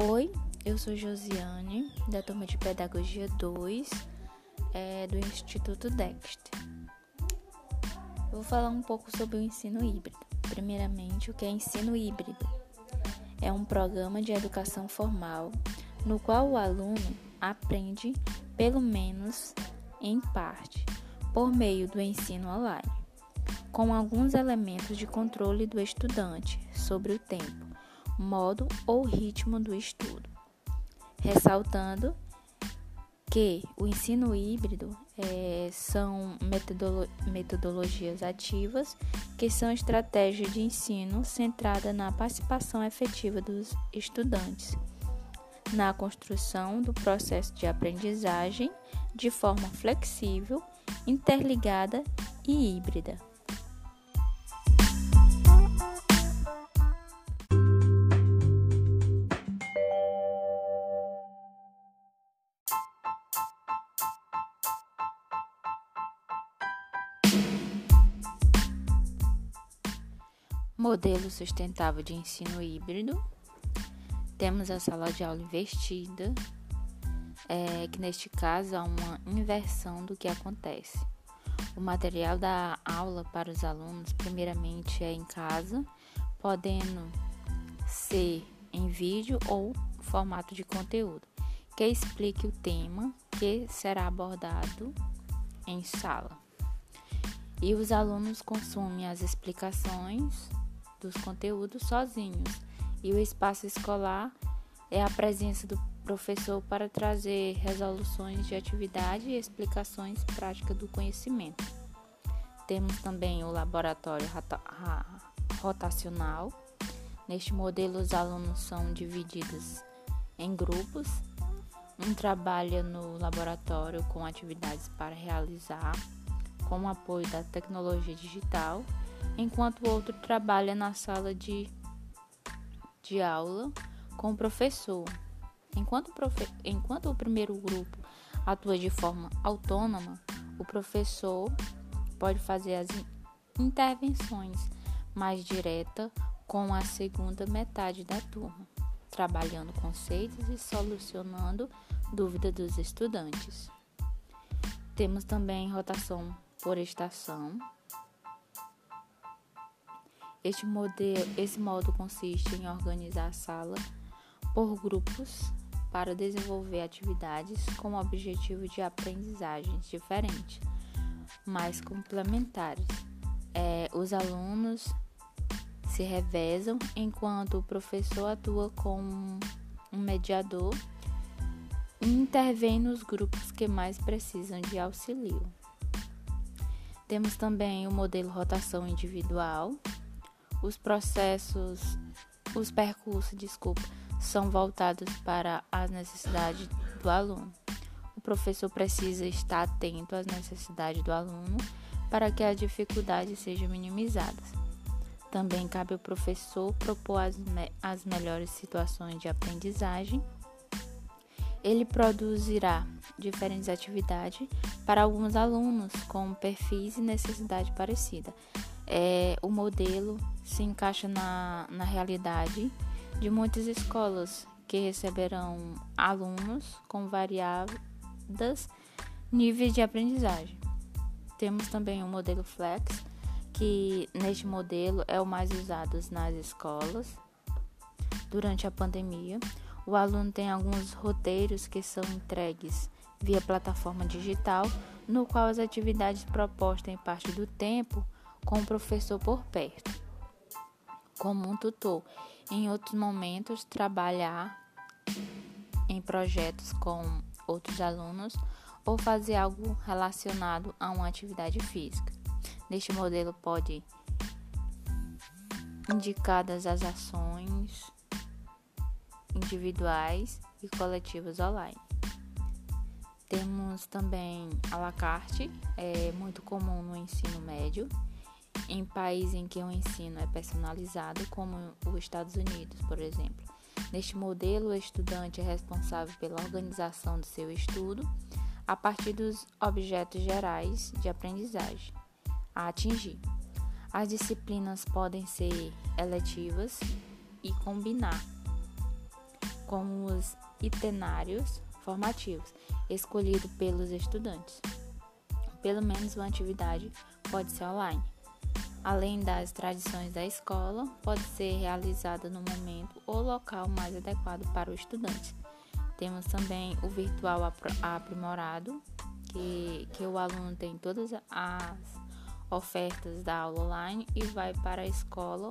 Oi, eu sou Josiane, da turma de Pedagogia 2, é, do Instituto Dexter. vou falar um pouco sobre o ensino híbrido. Primeiramente, o que é ensino híbrido? É um programa de educação formal no qual o aluno aprende, pelo menos em parte, por meio do ensino online, com alguns elementos de controle do estudante sobre o tempo modo ou ritmo do estudo, ressaltando que o ensino híbrido é, são metodolo metodologias ativas que são estratégias de ensino centrada na participação efetiva dos estudantes na construção do processo de aprendizagem de forma flexível, interligada e híbrida. Modelo sustentável de ensino híbrido. Temos a sala de aula investida, é, que neste caso há uma inversão do que acontece. O material da aula para os alunos, primeiramente, é em casa, podendo ser em vídeo ou formato de conteúdo, que explique o tema que será abordado em sala. E os alunos consumem as explicações dos conteúdos sozinhos, e o espaço escolar é a presença do professor para trazer resoluções de atividade e explicações práticas do conhecimento. Temos também o laboratório rotacional. Neste modelo, os alunos são divididos em grupos. Um trabalha no laboratório com atividades para realizar, com o apoio da tecnologia digital enquanto o outro trabalha na sala de, de aula com o professor. Enquanto, profe enquanto o primeiro grupo atua de forma autônoma, o professor pode fazer as intervenções mais diretas com a segunda metade da turma, trabalhando conceitos e solucionando dúvidas dos estudantes. Temos também rotação por estação, este modelo, esse modo consiste em organizar a sala por grupos para desenvolver atividades com o objetivo de aprendizagens diferentes, mas complementares. É, os alunos se revezam enquanto o professor atua como um mediador e intervém nos grupos que mais precisam de auxílio. Temos também o modelo rotação individual, os processos, os percursos, desculpa, são voltados para as necessidades do aluno. O professor precisa estar atento às necessidades do aluno para que as dificuldades sejam minimizadas. Também cabe ao professor propor as, me as melhores situações de aprendizagem. Ele produzirá diferentes atividades para alguns alunos com perfis e necessidade parecida é, o modelo se encaixa na, na realidade de muitas escolas que receberão alunos com variadas níveis de aprendizagem. Temos também o modelo Flex, que neste modelo é o mais usado nas escolas. Durante a pandemia, o aluno tem alguns roteiros que são entregues via plataforma digital, no qual as atividades propostas em parte do tempo com o professor por perto, como um tutor. Em outros momentos, trabalhar em projetos com outros alunos ou fazer algo relacionado a uma atividade física. Neste modelo pode indicadas as ações individuais e coletivas online. Temos também a la carte, é muito comum no ensino médio, em países em que o ensino é personalizado, como os Estados Unidos, por exemplo. Neste modelo, o estudante é responsável pela organização do seu estudo a partir dos objetos gerais de aprendizagem a atingir. As disciplinas podem ser eletivas e combinar. como os itinerários formativos escolhidos pelos estudantes. Pelo menos uma atividade pode ser online. Além das tradições da escola, pode ser realizada no momento ou local mais adequado para o estudante. Temos também o virtual aprimorado, que, que o aluno tem todas as ofertas da aula online e vai para a escola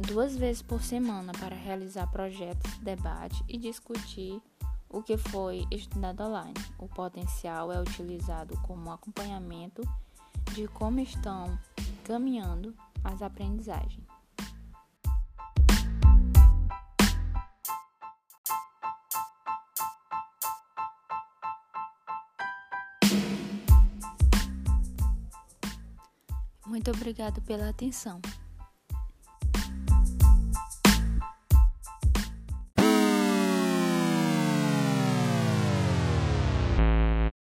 duas vezes por semana para realizar projetos, debate e discutir o que foi estudado online. O potencial é utilizado como acompanhamento de como estão caminhando as aprendizagens. Muito obrigado pela atenção.